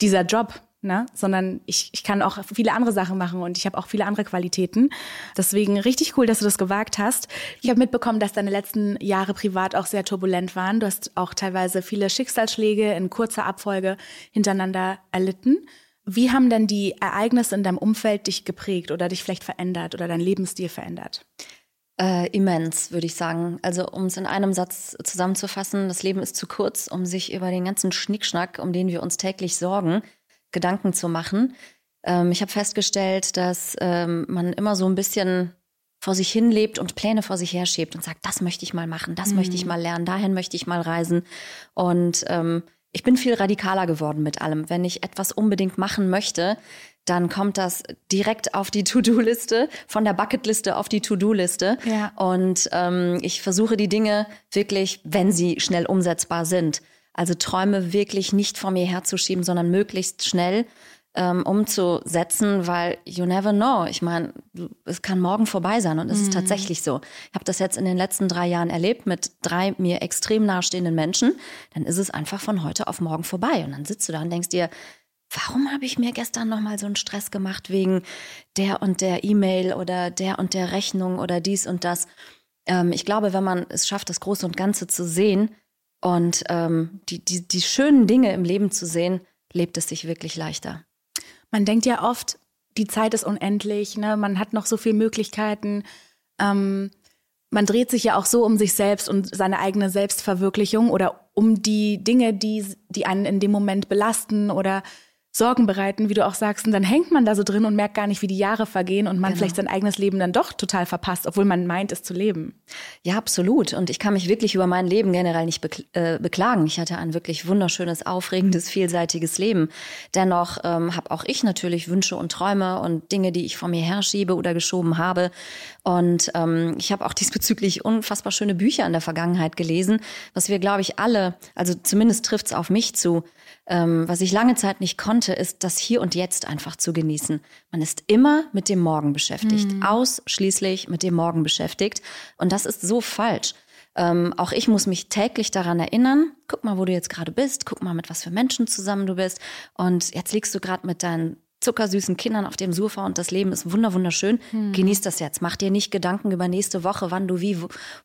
dieser Job, ne? sondern ich, ich kann auch viele andere Sachen machen und ich habe auch viele andere Qualitäten. Deswegen richtig cool, dass du das gewagt hast. Ich habe mitbekommen, dass deine letzten Jahre privat auch sehr turbulent waren. Du hast auch teilweise viele Schicksalsschläge in kurzer Abfolge hintereinander erlitten. Wie haben denn die Ereignisse in deinem Umfeld dich geprägt oder dich vielleicht verändert oder dein Lebensstil verändert? Äh, immens, würde ich sagen. Also um es in einem Satz zusammenzufassen, das Leben ist zu kurz, um sich über den ganzen Schnickschnack, um den wir uns täglich sorgen, Gedanken zu machen. Ähm, ich habe festgestellt, dass ähm, man immer so ein bisschen vor sich hin lebt und Pläne vor sich her schiebt und sagt, das möchte ich mal machen, das mhm. möchte ich mhm. mal lernen, dahin möchte ich mal reisen. Und ähm, ich bin viel radikaler geworden mit allem. Wenn ich etwas unbedingt machen möchte, dann kommt das direkt auf die To-Do-Liste, von der Bucketliste auf die To-Do-Liste. Ja. Und ähm, ich versuche die Dinge wirklich, wenn sie schnell umsetzbar sind. Also Träume wirklich nicht vor mir herzuschieben, sondern möglichst schnell ähm, umzusetzen, weil you never know. Ich meine, es kann morgen vorbei sein und es mhm. ist tatsächlich so. Ich habe das jetzt in den letzten drei Jahren erlebt mit drei mir extrem nahestehenden Menschen. Dann ist es einfach von heute auf morgen vorbei und dann sitzt du da und denkst dir, warum habe ich mir gestern noch mal so einen Stress gemacht wegen der und der E-Mail oder der und der Rechnung oder dies und das. Ähm, ich glaube, wenn man es schafft, das Große und Ganze zu sehen und ähm, die, die, die schönen Dinge im Leben zu sehen, lebt es sich wirklich leichter. Man denkt ja oft, die Zeit ist unendlich, ne? man hat noch so viele Möglichkeiten. Ähm, man dreht sich ja auch so um sich selbst und seine eigene Selbstverwirklichung oder um die Dinge, die, die einen in dem Moment belasten oder Sorgen bereiten, wie du auch sagst, und dann hängt man da so drin und merkt gar nicht, wie die Jahre vergehen und man genau. vielleicht sein eigenes Leben dann doch total verpasst, obwohl man meint, es zu leben. Ja, absolut. Und ich kann mich wirklich über mein Leben generell nicht bekl äh, beklagen. Ich hatte ein wirklich wunderschönes, aufregendes, vielseitiges Leben. Dennoch ähm, habe auch ich natürlich Wünsche und Träume und Dinge, die ich vor mir herschiebe oder geschoben habe. Und ähm, ich habe auch diesbezüglich unfassbar schöne Bücher in der Vergangenheit gelesen, was wir, glaube ich, alle, also zumindest trifft es auf mich zu, ähm, was ich lange Zeit nicht konnte, ist das Hier und Jetzt einfach zu genießen. Man ist immer mit dem Morgen beschäftigt, mhm. ausschließlich mit dem Morgen beschäftigt. Und das ist so falsch. Ähm, auch ich muss mich täglich daran erinnern, guck mal, wo du jetzt gerade bist, guck mal, mit was für Menschen zusammen du bist. Und jetzt liegst du gerade mit deinen zuckersüßen Kindern auf dem Sofa und das Leben ist wunderschön. Hm. Genieß das jetzt. Mach dir nicht Gedanken über nächste Woche, wann du wie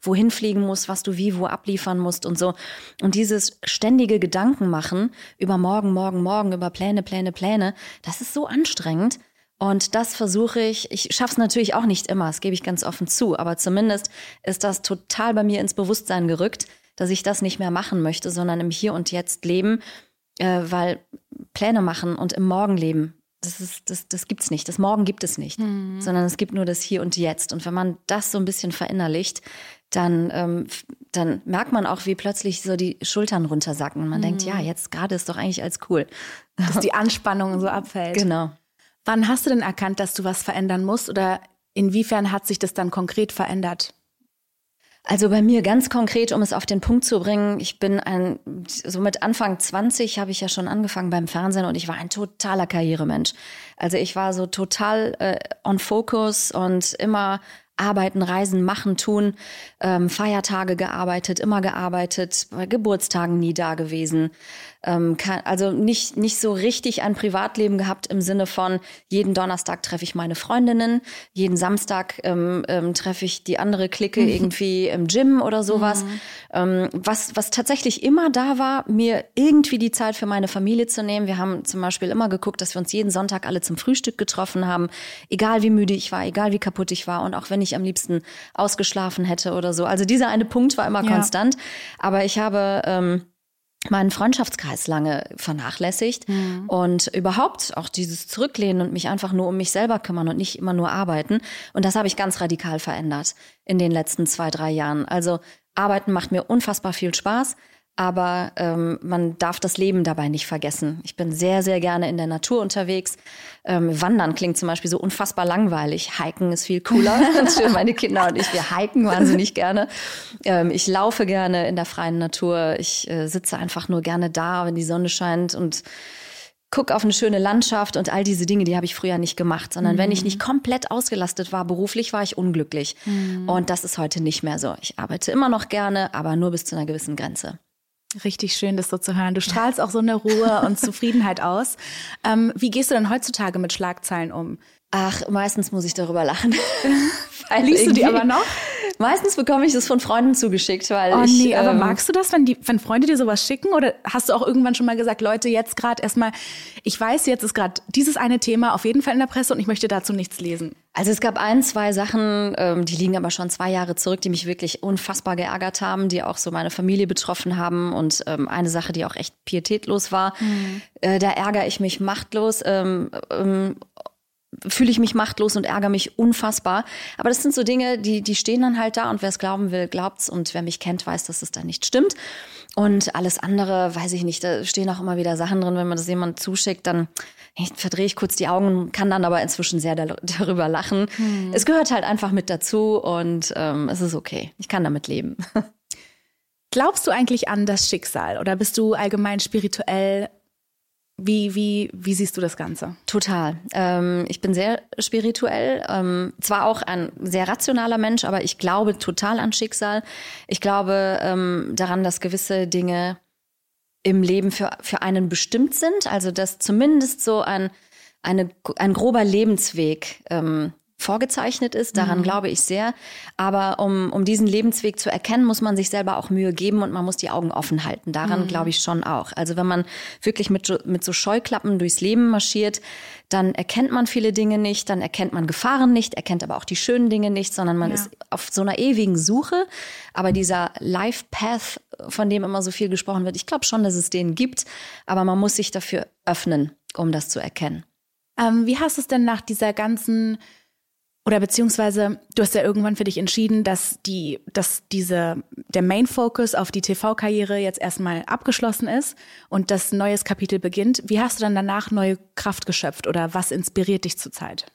wohin fliegen musst, was du wie wo abliefern musst und so. Und dieses ständige Gedanken machen über morgen, morgen, morgen, über Pläne, Pläne, Pläne, das ist so anstrengend. Und das versuche ich, ich schaffe es natürlich auch nicht immer, das gebe ich ganz offen zu, aber zumindest ist das total bei mir ins Bewusstsein gerückt, dass ich das nicht mehr machen möchte, sondern im Hier und Jetzt leben, äh, weil Pläne machen und im Morgen leben das, ist, das, das gibt's nicht. Das Morgen gibt es nicht, mhm. sondern es gibt nur das Hier und Jetzt. Und wenn man das so ein bisschen verinnerlicht, dann, ähm, dann merkt man auch, wie plötzlich so die Schultern runtersacken. Und man mhm. denkt, ja, jetzt gerade ist doch eigentlich alles cool. Dass die Anspannung so abfällt. Genau. Wann hast du denn erkannt, dass du was verändern musst? Oder Inwiefern hat sich das dann konkret verändert? Also bei mir ganz konkret, um es auf den Punkt zu bringen, ich bin ein, so mit Anfang 20 habe ich ja schon angefangen beim Fernsehen und ich war ein totaler Karrieremensch. Also ich war so total äh, on focus und immer arbeiten, reisen, machen, tun, ähm, Feiertage gearbeitet, immer gearbeitet, bei Geburtstagen nie da gewesen, ähm, kann, also nicht, nicht so richtig ein Privatleben gehabt im Sinne von, jeden Donnerstag treffe ich meine Freundinnen, jeden Samstag ähm, ähm, treffe ich die andere Clique mhm. irgendwie im Gym oder sowas. Mhm. Ähm, was, was tatsächlich immer da war, mir irgendwie die Zeit für meine Familie zu nehmen. Wir haben zum Beispiel immer geguckt, dass wir uns jeden Sonntag alle zum Frühstück getroffen haben, egal wie müde ich war, egal wie kaputt ich war und auch wenn ich am liebsten ausgeschlafen hätte oder so. Also dieser eine Punkt war immer ja. konstant. Aber ich habe ähm, meinen Freundschaftskreis lange vernachlässigt mhm. und überhaupt auch dieses Zurücklehnen und mich einfach nur um mich selber kümmern und nicht immer nur arbeiten. Und das habe ich ganz radikal verändert in den letzten zwei, drei Jahren. Also arbeiten macht mir unfassbar viel Spaß aber ähm, man darf das Leben dabei nicht vergessen. Ich bin sehr, sehr gerne in der Natur unterwegs. Ähm, Wandern klingt zum Beispiel so unfassbar langweilig. Hiken ist viel cooler. für meine Kinder und ich, wir hiken wahnsinnig gerne. Ähm, ich laufe gerne in der freien Natur. Ich äh, sitze einfach nur gerne da, wenn die Sonne scheint und guck auf eine schöne Landschaft und all diese Dinge, die habe ich früher nicht gemacht, sondern mhm. wenn ich mhm. nicht komplett ausgelastet war, beruflich war ich unglücklich. Mhm. Und das ist heute nicht mehr so. Ich arbeite immer noch gerne, aber nur bis zu einer gewissen Grenze. Richtig schön, das so zu hören. Du strahlst auch so eine Ruhe und Zufriedenheit aus. Ähm, wie gehst du denn heutzutage mit Schlagzeilen um? Ach, meistens muss ich darüber lachen. Liest du die aber noch? Meistens bekomme ich das von Freunden zugeschickt, weil oh, ich. Nee, aber ähm, magst du das, wenn die, wenn Freunde dir sowas schicken? Oder hast du auch irgendwann schon mal gesagt, Leute, jetzt gerade erstmal, ich weiß, jetzt ist gerade dieses eine Thema auf jeden Fall in der Presse und ich möchte dazu nichts lesen. Also es gab ein, zwei Sachen, ähm, die liegen aber schon zwei Jahre zurück, die mich wirklich unfassbar geärgert haben, die auch so meine Familie betroffen haben und ähm, eine Sache, die auch echt pietätlos war. Mhm. Äh, da ärgere ich mich machtlos. Ähm, ähm, fühle ich mich machtlos und ärgere mich unfassbar. Aber das sind so Dinge, die, die stehen dann halt da und wer es glauben will, glaubt's und wer mich kennt, weiß, dass es da nicht stimmt. Und alles andere, weiß ich nicht, da stehen auch immer wieder Sachen drin, wenn man das jemand zuschickt, dann verdrehe ich kurz die Augen, kann dann aber inzwischen sehr darüber lachen. Hm. Es gehört halt einfach mit dazu und ähm, es ist okay. Ich kann damit leben. Glaubst du eigentlich an das Schicksal oder bist du allgemein spirituell wie, wie, wie siehst du das Ganze? Total. Ähm, ich bin sehr spirituell, ähm, zwar auch ein sehr rationaler Mensch, aber ich glaube total an Schicksal. Ich glaube ähm, daran, dass gewisse Dinge im Leben für, für einen bestimmt sind. Also dass zumindest so ein, eine, ein grober Lebensweg ähm, vorgezeichnet ist. Daran mhm. glaube ich sehr. Aber um, um diesen Lebensweg zu erkennen, muss man sich selber auch Mühe geben und man muss die Augen offen halten. Daran mhm. glaube ich schon auch. Also wenn man wirklich mit, mit so Scheuklappen durchs Leben marschiert, dann erkennt man viele Dinge nicht, dann erkennt man Gefahren nicht, erkennt aber auch die schönen Dinge nicht, sondern man ja. ist auf so einer ewigen Suche. Aber dieser Life Path, von dem immer so viel gesprochen wird, ich glaube schon, dass es den gibt, aber man muss sich dafür öffnen, um das zu erkennen. Ähm, wie hast du es denn nach dieser ganzen oder beziehungsweise, du hast ja irgendwann für dich entschieden, dass die, dass diese, der Main Focus auf die TV-Karriere jetzt erstmal abgeschlossen ist und das neues Kapitel beginnt. Wie hast du dann danach neue Kraft geschöpft oder was inspiriert dich zurzeit?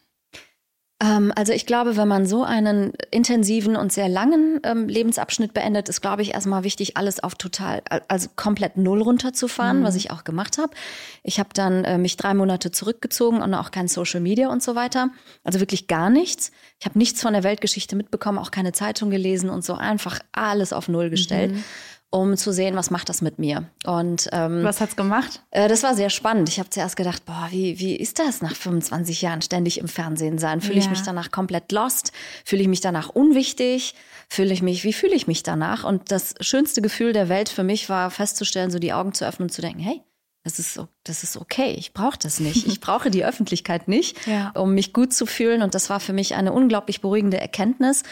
Ähm, also ich glaube, wenn man so einen intensiven und sehr langen ähm, Lebensabschnitt beendet, ist, glaube ich, erstmal wichtig, alles auf total, also komplett null runterzufahren, mhm. was ich auch gemacht habe. Ich habe dann äh, mich drei Monate zurückgezogen und auch kein Social Media und so weiter. Also wirklich gar nichts. Ich habe nichts von der Weltgeschichte mitbekommen, auch keine Zeitung gelesen und so einfach alles auf null gestellt. Mhm um zu sehen, was macht das mit mir. Und ähm, was hat's gemacht? Äh, das war sehr spannend. Ich habe zuerst gedacht, boah, wie wie ist das nach 25 Jahren ständig im Fernsehen sein? Fühle ja. ich mich danach komplett lost? Fühle ich mich danach unwichtig? Fühle ich mich, wie fühle ich mich danach? Und das schönste Gefühl der Welt für mich war festzustellen, so die Augen zu öffnen und zu denken, hey, das ist, so, das ist okay. Ich brauche das nicht. Ich brauche die Öffentlichkeit nicht, ja. um mich gut zu fühlen. Und das war für mich eine unglaublich beruhigende Erkenntnis.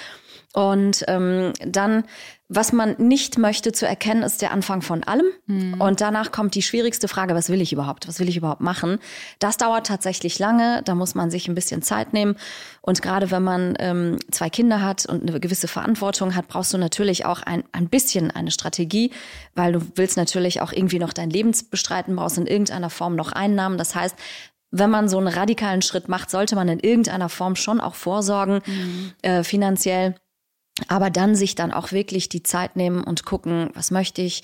Und ähm, dann, was man nicht möchte zu erkennen, ist der Anfang von allem. Mhm. Und danach kommt die schwierigste Frage, was will ich überhaupt? Was will ich überhaupt machen? Das dauert tatsächlich lange, da muss man sich ein bisschen Zeit nehmen. Und gerade wenn man ähm, zwei Kinder hat und eine gewisse Verantwortung hat, brauchst du natürlich auch ein, ein bisschen eine Strategie, weil du willst natürlich auch irgendwie noch dein Leben bestreiten, brauchst in irgendeiner Form noch Einnahmen. Das heißt, wenn man so einen radikalen Schritt macht, sollte man in irgendeiner Form schon auch vorsorgen, mhm. äh, finanziell. Aber dann sich dann auch wirklich die Zeit nehmen und gucken, was möchte ich,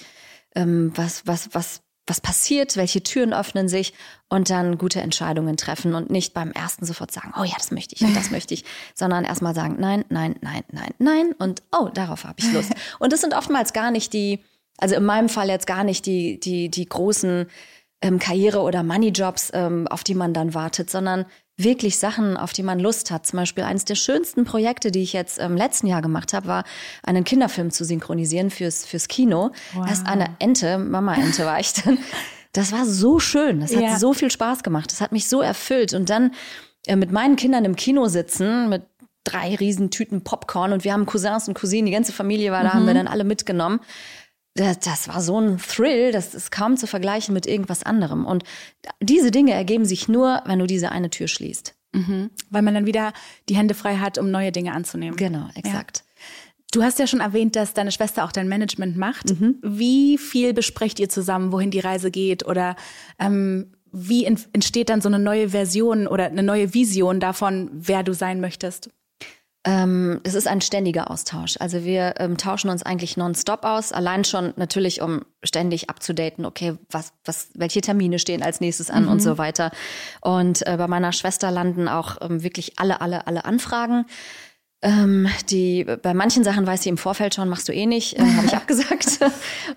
ähm, was, was, was, was passiert, welche Türen öffnen sich und dann gute Entscheidungen treffen und nicht beim ersten sofort sagen, oh ja, das möchte ich und das möchte ich, sondern erstmal sagen, nein, nein, nein, nein, nein und oh, darauf habe ich Lust. Und das sind oftmals gar nicht die, also in meinem Fall jetzt gar nicht die, die, die großen ähm, Karriere- oder Moneyjobs, ähm, auf die man dann wartet, sondern wirklich Sachen, auf die man Lust hat. Zum Beispiel eines der schönsten Projekte, die ich jetzt im letzten Jahr gemacht habe, war einen Kinderfilm zu synchronisieren fürs, fürs Kino. Wow. Erst eine Ente, Mama-Ente war ich dann. Das war so schön. Das hat ja. so viel Spaß gemacht. Das hat mich so erfüllt. Und dann äh, mit meinen Kindern im Kino sitzen, mit drei riesen Tüten Popcorn und wir haben Cousins und Cousinen, die ganze Familie war da, mhm. haben wir dann alle mitgenommen das, das war so ein Thrill, das ist kaum zu vergleichen mit irgendwas anderem. Und diese Dinge ergeben sich nur, wenn du diese eine Tür schließt. Mhm. Weil man dann wieder die Hände frei hat, um neue Dinge anzunehmen. Genau, exakt. Ja. Du hast ja schon erwähnt, dass deine Schwester auch dein Management macht. Mhm. Wie viel besprecht ihr zusammen, wohin die Reise geht? Oder ähm, wie entsteht dann so eine neue Version oder eine neue Vision davon, wer du sein möchtest? Ähm, das ist ein ständiger Austausch. Also wir ähm, tauschen uns eigentlich nonstop aus, allein schon natürlich, um ständig abzudaten, okay, was, was, welche Termine stehen als nächstes an mhm. und so weiter. Und äh, bei meiner Schwester landen auch ähm, wirklich alle, alle, alle Anfragen. Ähm, die bei manchen Sachen weiß sie im Vorfeld schon, machst du eh nicht, äh, habe ich abgesagt.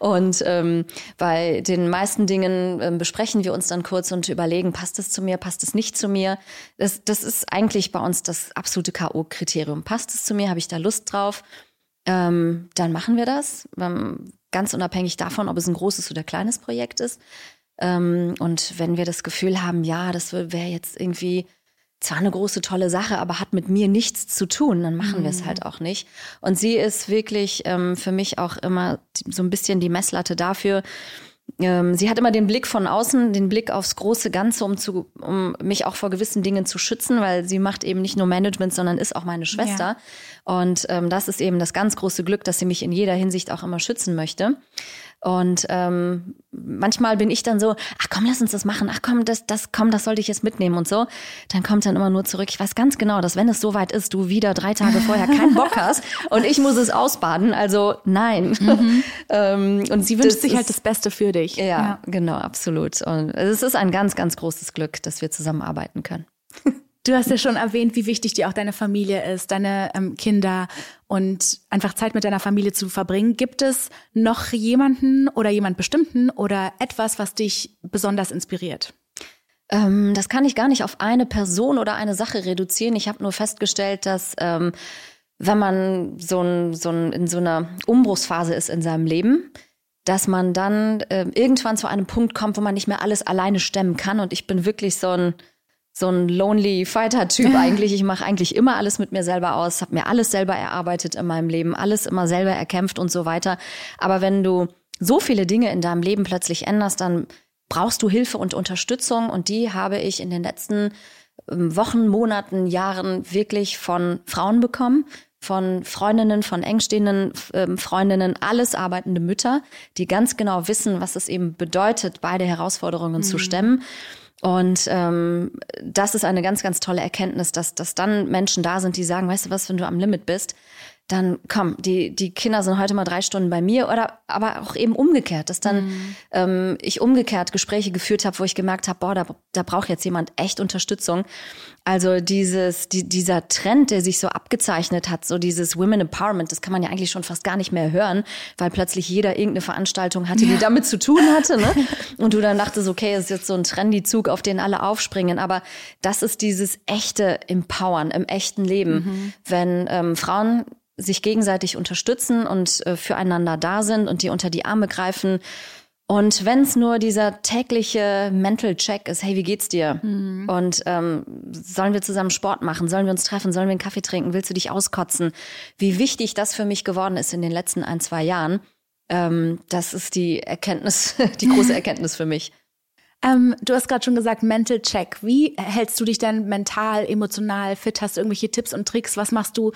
und ähm, bei den meisten Dingen äh, besprechen wir uns dann kurz und überlegen, passt es zu mir, passt es nicht zu mir. Das, das ist eigentlich bei uns das absolute K.O.-Kriterium. Passt es zu mir, habe ich da Lust drauf? Ähm, dann machen wir das, ähm, ganz unabhängig davon, ob es ein großes oder kleines Projekt ist. Ähm, und wenn wir das Gefühl haben, ja, das wäre jetzt irgendwie zwar eine große, tolle Sache, aber hat mit mir nichts zu tun, dann machen mhm. wir es halt auch nicht. Und sie ist wirklich ähm, für mich auch immer so ein bisschen die Messlatte dafür. Ähm, sie hat immer den Blick von außen, den Blick aufs große Ganze, um, zu, um mich auch vor gewissen Dingen zu schützen, weil sie macht eben nicht nur Management, sondern ist auch meine Schwester. Ja. Und ähm, das ist eben das ganz große Glück, dass sie mich in jeder Hinsicht auch immer schützen möchte. Und ähm, manchmal bin ich dann so, ach komm, lass uns das machen, ach komm, das, das, komm, das sollte ich jetzt mitnehmen und so. Dann kommt dann immer nur zurück. Ich weiß ganz genau, dass wenn es soweit ist, du wieder drei Tage vorher keinen Bock hast und ich muss es ausbaden. Also nein. Mhm. ähm, und sie wünscht sich halt das Beste für dich. Ja, ja, genau, absolut. Und es ist ein ganz, ganz großes Glück, dass wir zusammenarbeiten können. Du hast ja schon erwähnt, wie wichtig dir auch deine Familie ist, deine ähm, Kinder und einfach Zeit mit deiner Familie zu verbringen. Gibt es noch jemanden oder jemand bestimmten oder etwas, was dich besonders inspiriert? Ähm, das kann ich gar nicht auf eine Person oder eine Sache reduzieren. Ich habe nur festgestellt, dass ähm, wenn man so, ein, so ein, in so einer Umbruchsphase ist in seinem Leben, dass man dann äh, irgendwann zu einem Punkt kommt, wo man nicht mehr alles alleine stemmen kann. Und ich bin wirklich so ein so ein lonely Fighter-Typ eigentlich. Ich mache eigentlich immer alles mit mir selber aus, habe mir alles selber erarbeitet in meinem Leben, alles immer selber erkämpft und so weiter. Aber wenn du so viele Dinge in deinem Leben plötzlich änderst, dann brauchst du Hilfe und Unterstützung und die habe ich in den letzten ähm, Wochen, Monaten, Jahren wirklich von Frauen bekommen, von Freundinnen, von engstehenden ähm, Freundinnen, alles arbeitende Mütter, die ganz genau wissen, was es eben bedeutet, beide Herausforderungen mhm. zu stemmen. Und ähm, das ist eine ganz, ganz tolle Erkenntnis, dass, dass dann Menschen da sind, die sagen, weißt du was, wenn du am Limit bist, dann komm, die, die Kinder sind heute mal drei Stunden bei mir oder aber auch eben umgekehrt, dass dann mhm. ähm, ich umgekehrt Gespräche geführt habe, wo ich gemerkt habe, boah, da, da braucht jetzt jemand echt Unterstützung. Also dieses, die, dieser Trend, der sich so abgezeichnet hat, so dieses Women Empowerment, das kann man ja eigentlich schon fast gar nicht mehr hören, weil plötzlich jeder irgendeine Veranstaltung hatte, die ja. damit zu tun hatte. Ne? Und du dann dachtest, okay, es ist jetzt so ein Trendy-Zug, auf den alle aufspringen. Aber das ist dieses echte Empowern im echten Leben. Mhm. Wenn ähm, Frauen sich gegenseitig unterstützen und äh, füreinander da sind und die unter die Arme greifen. Und wenn es nur dieser tägliche Mental Check ist, hey, wie geht's dir? Mhm. Und ähm, sollen wir zusammen Sport machen? Sollen wir uns treffen? Sollen wir einen Kaffee trinken? Willst du dich auskotzen? Wie wichtig das für mich geworden ist in den letzten ein, zwei Jahren, ähm, das ist die Erkenntnis, die große Erkenntnis für mich. Ähm, du hast gerade schon gesagt, Mental Check. Wie hältst du dich denn mental, emotional fit? Hast du irgendwelche Tipps und Tricks? Was machst du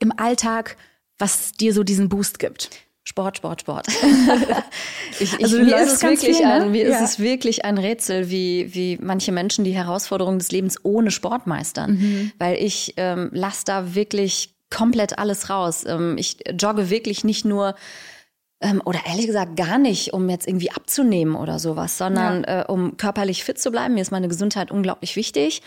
im Alltag, was dir so diesen Boost gibt? Sport, Sport, Sport. ich, ich, also mir ist es wirklich viel, ne? ein, mir ja. ist es wirklich ein Rätsel, wie, wie manche Menschen die Herausforderungen des Lebens ohne Sport meistern. Mhm. Weil ich ähm, lasse da wirklich komplett alles raus. Ähm, ich jogge wirklich nicht nur ähm, oder ehrlich gesagt gar nicht, um jetzt irgendwie abzunehmen oder sowas, sondern ja. äh, um körperlich fit zu bleiben. Mir ist meine Gesundheit unglaublich wichtig,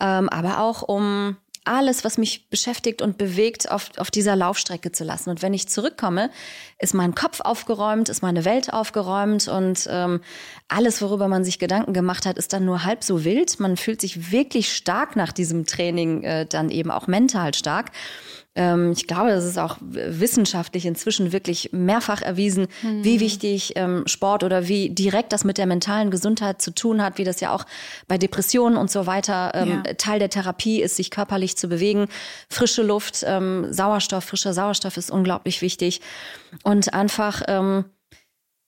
ähm, aber auch um alles, was mich beschäftigt und bewegt, auf, auf dieser Laufstrecke zu lassen. Und wenn ich zurückkomme, ist mein Kopf aufgeräumt, ist meine Welt aufgeräumt und ähm, alles, worüber man sich Gedanken gemacht hat, ist dann nur halb so wild. Man fühlt sich wirklich stark nach diesem Training, äh, dann eben auch mental stark. Ähm, ich glaube, das ist auch wissenschaftlich inzwischen wirklich mehrfach erwiesen, mhm. wie wichtig ähm, Sport oder wie direkt das mit der mentalen Gesundheit zu tun hat, wie das ja auch bei Depressionen und so weiter ähm, ja. Teil der Therapie ist, sich körperlich zu bewegen. Frische Luft, ähm, Sauerstoff, frischer Sauerstoff ist unglaublich wichtig. Und einfach, ähm,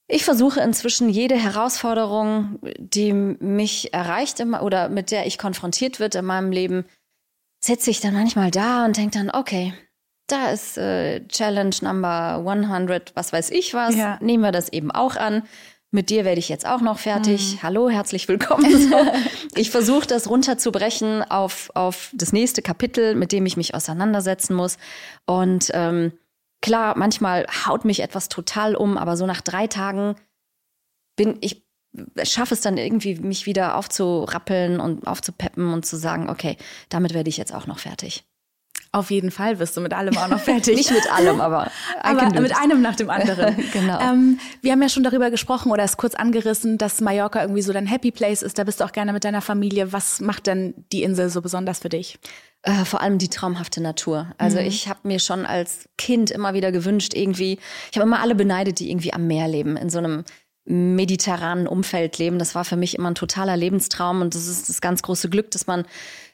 ich versuche inzwischen jede Herausforderung, die mich erreicht oder mit der ich konfrontiert wird in meinem Leben, sitze ich dann manchmal da und denke dann, okay, da ist äh, Challenge Number 100, was weiß ich was, ja. nehmen wir das eben auch an. Mit dir werde ich jetzt auch noch fertig. Mhm. Hallo, herzlich willkommen. ich versuche das runterzubrechen auf, auf das nächste Kapitel, mit dem ich mich auseinandersetzen muss. Und ähm, klar, manchmal haut mich etwas total um, aber so nach drei Tagen bin ich schaffe es dann irgendwie, mich wieder aufzurappeln und aufzupeppen und zu sagen, okay, damit werde ich jetzt auch noch fertig. Auf jeden Fall wirst du mit allem auch noch fertig. Nicht mit allem, aber, aber mit einem nach dem anderen. genau. Ähm, wir haben ja schon darüber gesprochen oder es kurz angerissen, dass Mallorca irgendwie so dein Happy Place ist. Da bist du auch gerne mit deiner Familie. Was macht denn die Insel so besonders für dich? Äh, vor allem die traumhafte Natur. Also mhm. ich habe mir schon als Kind immer wieder gewünscht, irgendwie, ich habe immer alle beneidet, die irgendwie am Meer leben, in so einem mediterranen Umfeld leben. Das war für mich immer ein totaler Lebenstraum und das ist das ganz große Glück, dass man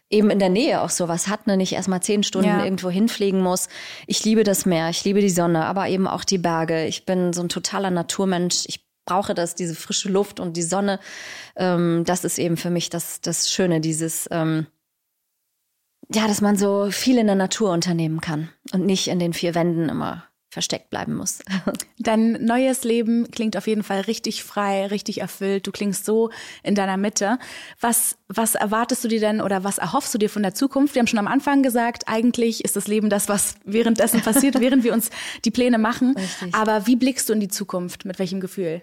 eben in der Nähe auch sowas hat, ne? nicht erstmal zehn Stunden ja. irgendwo hinfliegen muss. Ich liebe das Meer, ich liebe die Sonne, aber eben auch die Berge. Ich bin so ein totaler Naturmensch. Ich brauche das, diese frische Luft und die Sonne. Ähm, das ist eben für mich das, das Schöne, dieses, ähm, ja, dass man so viel in der Natur unternehmen kann und nicht in den vier Wänden immer versteckt bleiben muss. Dein neues Leben klingt auf jeden Fall richtig frei, richtig erfüllt. Du klingst so in deiner Mitte. Was, was erwartest du dir denn oder was erhoffst du dir von der Zukunft? Wir haben schon am Anfang gesagt, eigentlich ist das Leben das, was währenddessen passiert, während wir uns die Pläne machen. Richtig. Aber wie blickst du in die Zukunft? Mit welchem Gefühl?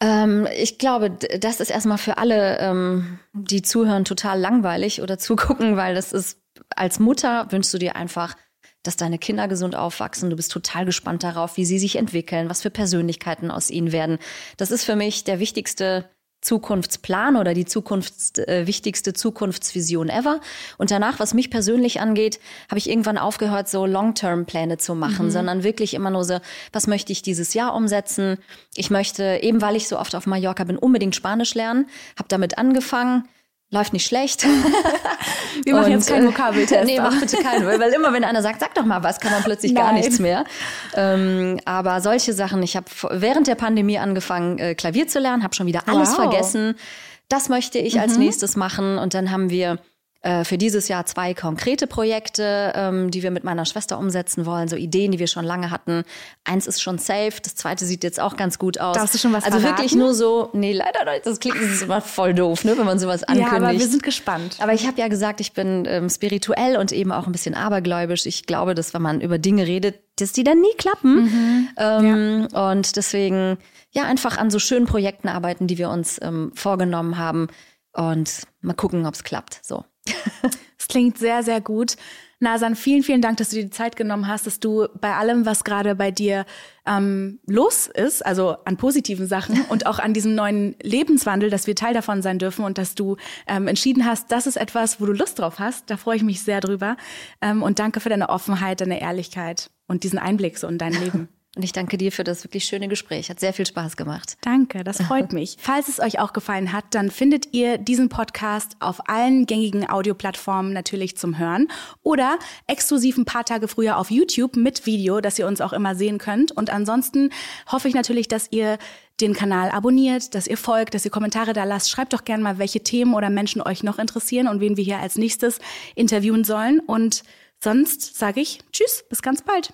Ähm, ich glaube, das ist erstmal für alle, ähm, die zuhören, total langweilig oder zugucken, weil das ist, als Mutter wünschst du dir einfach dass deine Kinder gesund aufwachsen. Du bist total gespannt darauf, wie sie sich entwickeln, was für Persönlichkeiten aus ihnen werden. Das ist für mich der wichtigste Zukunftsplan oder die Zukunfts, äh, wichtigste Zukunftsvision ever. Und danach, was mich persönlich angeht, habe ich irgendwann aufgehört, so Long-Term-Pläne zu machen, mhm. sondern wirklich immer nur so, was möchte ich dieses Jahr umsetzen? Ich möchte, eben weil ich so oft auf Mallorca bin, unbedingt Spanisch lernen, habe damit angefangen läuft nicht schlecht. Wir machen und, jetzt keinen äh, Vokabeltest. nee, mach bitte keinen, weil immer wenn einer sagt, sag doch mal was, kann man plötzlich Nein. gar nichts mehr. Ähm, aber solche Sachen, ich habe während der Pandemie angefangen, äh, Klavier zu lernen, habe schon wieder alles wow. vergessen. Das möchte ich mhm. als nächstes machen. Und dann haben wir für dieses Jahr zwei konkrete Projekte, ähm, die wir mit meiner Schwester umsetzen wollen, so Ideen, die wir schon lange hatten. Eins ist schon safe, das zweite sieht jetzt auch ganz gut aus. Darfst du schon was Also verraten? wirklich nur so, nee, leider nicht, das klingt das ist immer voll doof, ne, wenn man sowas ankündigt. Ja, aber wir sind gespannt. Aber ich habe ja gesagt, ich bin ähm, spirituell und eben auch ein bisschen abergläubisch. Ich glaube, dass wenn man über Dinge redet, dass die dann nie klappen. Mhm. Ähm, ja. Und deswegen ja einfach an so schönen Projekten arbeiten, die wir uns ähm, vorgenommen haben und mal gucken, ob es klappt. So. Es klingt sehr, sehr gut. Nasan, vielen, vielen Dank, dass du dir die Zeit genommen hast, dass du bei allem, was gerade bei dir ähm, los ist, also an positiven Sachen und auch an diesem neuen Lebenswandel, dass wir Teil davon sein dürfen und dass du ähm, entschieden hast, das ist etwas, wo du Lust drauf hast. Da freue ich mich sehr drüber. Ähm, und danke für deine Offenheit, deine Ehrlichkeit und diesen Einblick so in dein Leben. Und ich danke dir für das wirklich schöne Gespräch. Hat sehr viel Spaß gemacht. Danke, das freut mich. Falls es euch auch gefallen hat, dann findet ihr diesen Podcast auf allen gängigen Audioplattformen natürlich zum Hören oder exklusiv ein paar Tage früher auf YouTube mit Video, dass ihr uns auch immer sehen könnt. Und ansonsten hoffe ich natürlich, dass ihr den Kanal abonniert, dass ihr folgt, dass ihr Kommentare da lasst. Schreibt doch gerne mal, welche Themen oder Menschen euch noch interessieren und wen wir hier als nächstes interviewen sollen. Und sonst sage ich Tschüss, bis ganz bald.